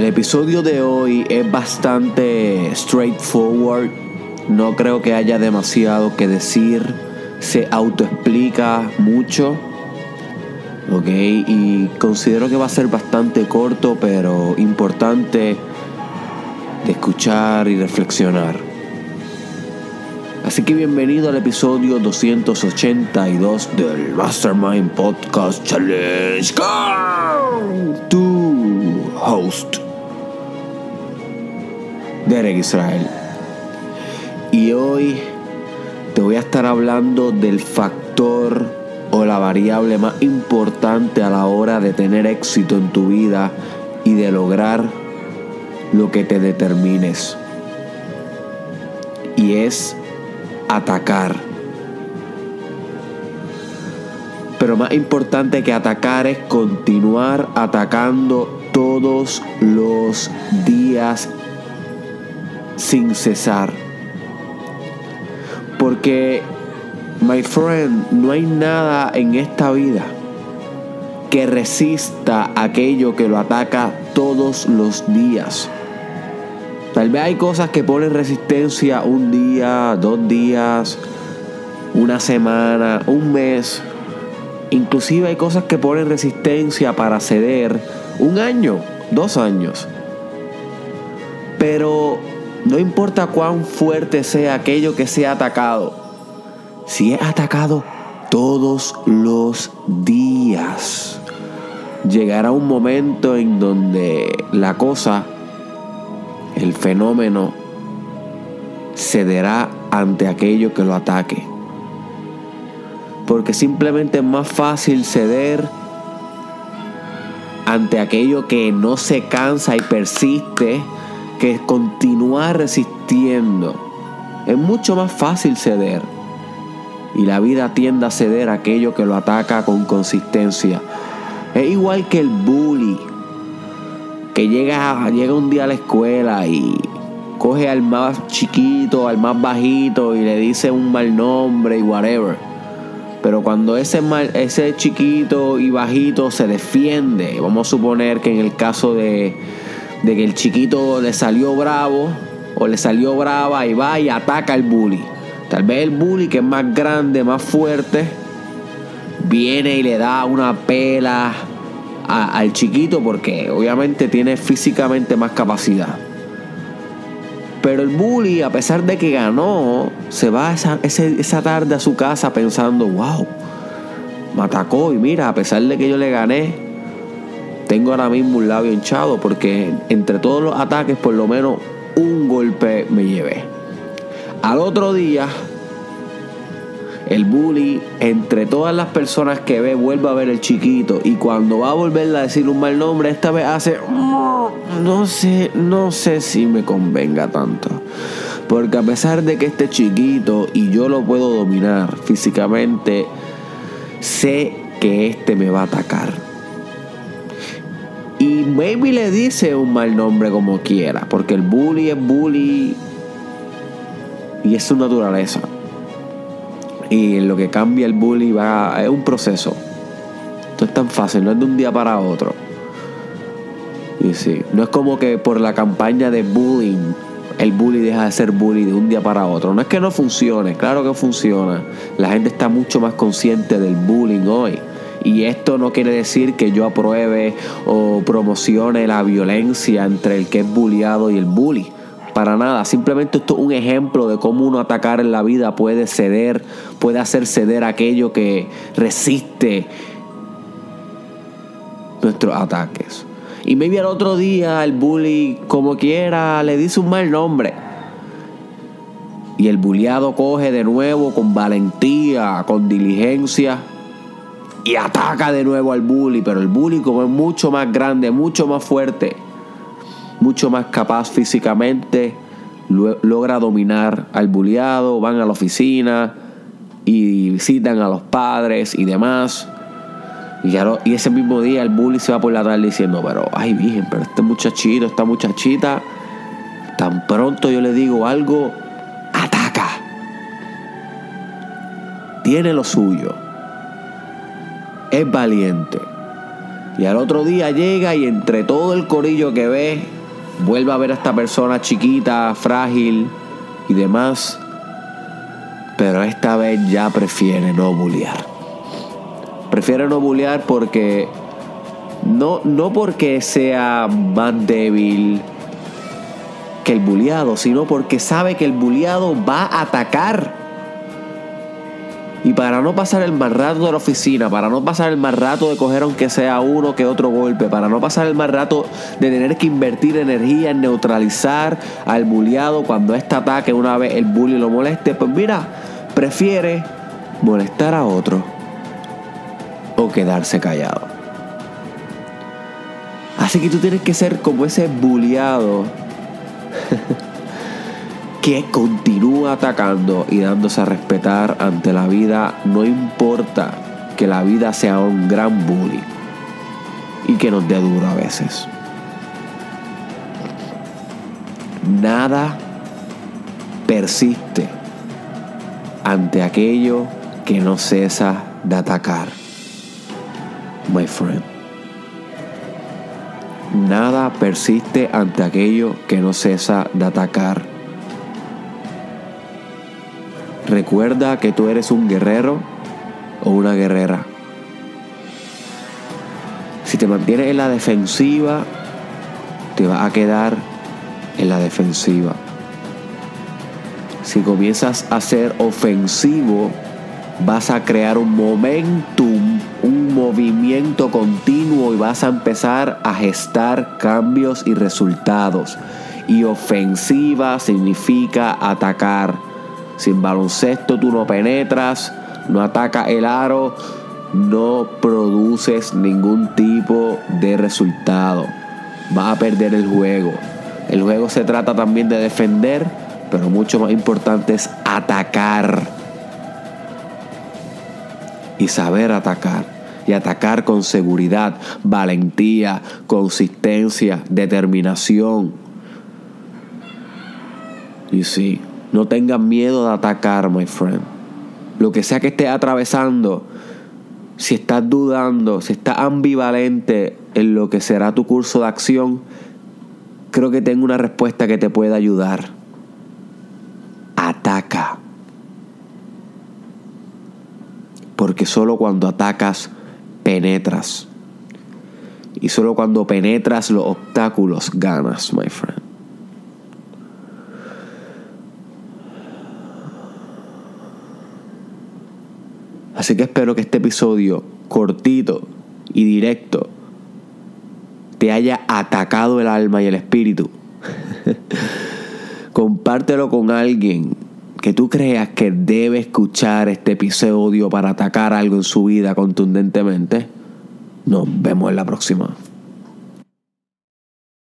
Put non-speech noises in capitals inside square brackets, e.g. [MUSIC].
El episodio de hoy es bastante straightforward. No creo que haya demasiado que decir. Se autoexplica mucho. Ok, y considero que va a ser bastante corto, pero importante de escuchar y reflexionar. Así que bienvenido al episodio 282 del Mastermind Podcast Challenge. Tu host, Derek Israel. Y hoy te voy a estar hablando del factor o la variable más importante a la hora de tener éxito en tu vida y de lograr lo que te determines. Y es atacar. Pero más importante que atacar es continuar atacando todos los días sin cesar. Porque, my friend, no hay nada en esta vida que resista aquello que lo ataca todos los días. Tal vez hay cosas que ponen resistencia un día, dos días, una semana, un mes. Inclusive hay cosas que ponen resistencia para ceder un año, dos años. Pero no importa cuán fuerte sea aquello que sea atacado, si es atacado todos los días, llegará un momento en donde la cosa el fenómeno cederá ante aquello que lo ataque. Porque simplemente es más fácil ceder ante aquello que no se cansa y persiste que continuar resistiendo. Es mucho más fácil ceder. Y la vida tiende a ceder a aquello que lo ataca con consistencia. Es igual que el bully que llega, llega un día a la escuela y coge al más chiquito, al más bajito y le dice un mal nombre y whatever. Pero cuando ese, mal, ese chiquito y bajito se defiende, vamos a suponer que en el caso de, de que el chiquito le salió bravo o le salió brava y va y ataca al bully. Tal vez el bully que es más grande, más fuerte, viene y le da una pela al chiquito porque obviamente tiene físicamente más capacidad. Pero el bully, a pesar de que ganó, se va esa, esa tarde a su casa pensando, wow, me atacó y mira, a pesar de que yo le gané, tengo ahora mismo un labio hinchado porque entre todos los ataques por lo menos un golpe me llevé. Al otro día el bully, entre todas las personas que ve, vuelve a ver el chiquito. Y cuando va a volverle a decir un mal nombre, esta vez hace. No sé, no sé si me convenga tanto. Porque a pesar de que este chiquito y yo lo puedo dominar físicamente, sé que este me va a atacar. Maybe le dice un mal nombre como quiera, porque el bully es bully y es su naturaleza. Y lo que cambia el bully va, es un proceso. Esto es tan fácil, no es de un día para otro. Y sí, no es como que por la campaña de bullying el bully deja de ser bully de un día para otro. No es que no funcione, claro que funciona. La gente está mucho más consciente del bullying hoy. Y esto no quiere decir que yo apruebe o promocione la violencia entre el que es bulliado y el bully. Para nada, simplemente esto es un ejemplo de cómo uno atacar en la vida puede ceder, puede hacer ceder aquello que resiste nuestros ataques. Y maybe al otro día el bully, como quiera, le dice un mal nombre. Y el bulliado coge de nuevo con valentía, con diligencia y ataca de nuevo al bully. Pero el bully, como es mucho más grande, mucho más fuerte, mucho más capaz físicamente, logra dominar al bulliado, van a la oficina y visitan a los padres y demás. Y, ese mismo día el bully se va por la tarde diciendo, pero, ay, virgen, pero este muchachito, esta muchachita, tan pronto yo le digo algo, ataca. Tiene lo suyo. Es valiente. Y al otro día llega y entre todo el corillo que ve, vuelve a ver a esta persona chiquita, frágil y demás. Pero esta vez ya prefiere no bullear. Prefiere no bullear porque no, no porque sea más débil que el bulliado, sino porque sabe que el bulliado va a atacar. Y para no pasar el mal rato de la oficina, para no pasar el mal rato de coger aunque sea uno que otro golpe, para no pasar el mal rato de tener que invertir energía en neutralizar al bulliado cuando este ataque una vez el bully lo moleste, pues mira, prefiere molestar a otro o quedarse callado. Así que tú tienes que ser como ese bulliado [LAUGHS] que continúa atacando y dándose a respetar ante la vida, no importa que la vida sea un gran bully y que nos dé duro a veces. Nada persiste ante aquello que no cesa de atacar. My friend. Nada persiste ante aquello que no cesa de atacar. Recuerda que tú eres un guerrero o una guerrera. Si te mantienes en la defensiva, te vas a quedar en la defensiva. Si comienzas a ser ofensivo, vas a crear un momentum, un movimiento continuo y vas a empezar a gestar cambios y resultados. Y ofensiva significa atacar. Si en baloncesto tú no penetras, no atacas el aro, no produces ningún tipo de resultado. Vas a perder el juego. El juego se trata también de defender, pero mucho más importante es atacar y saber atacar. Y atacar con seguridad, valentía, consistencia, determinación. Y sí, no tengan miedo de atacar, my friend. Lo que sea que estés atravesando, si estás dudando, si estás ambivalente en lo que será tu curso de acción, creo que tengo una respuesta que te puede ayudar. Ataca. Porque solo cuando atacas, penetras. Y solo cuando penetras los obstáculos, ganas, my friend. Así que espero que este episodio cortito y directo te haya atacado el alma y el espíritu. [LAUGHS] Compártelo con alguien que tú creas que debe escuchar este episodio para atacar algo en su vida contundentemente, nos vemos en la próxima.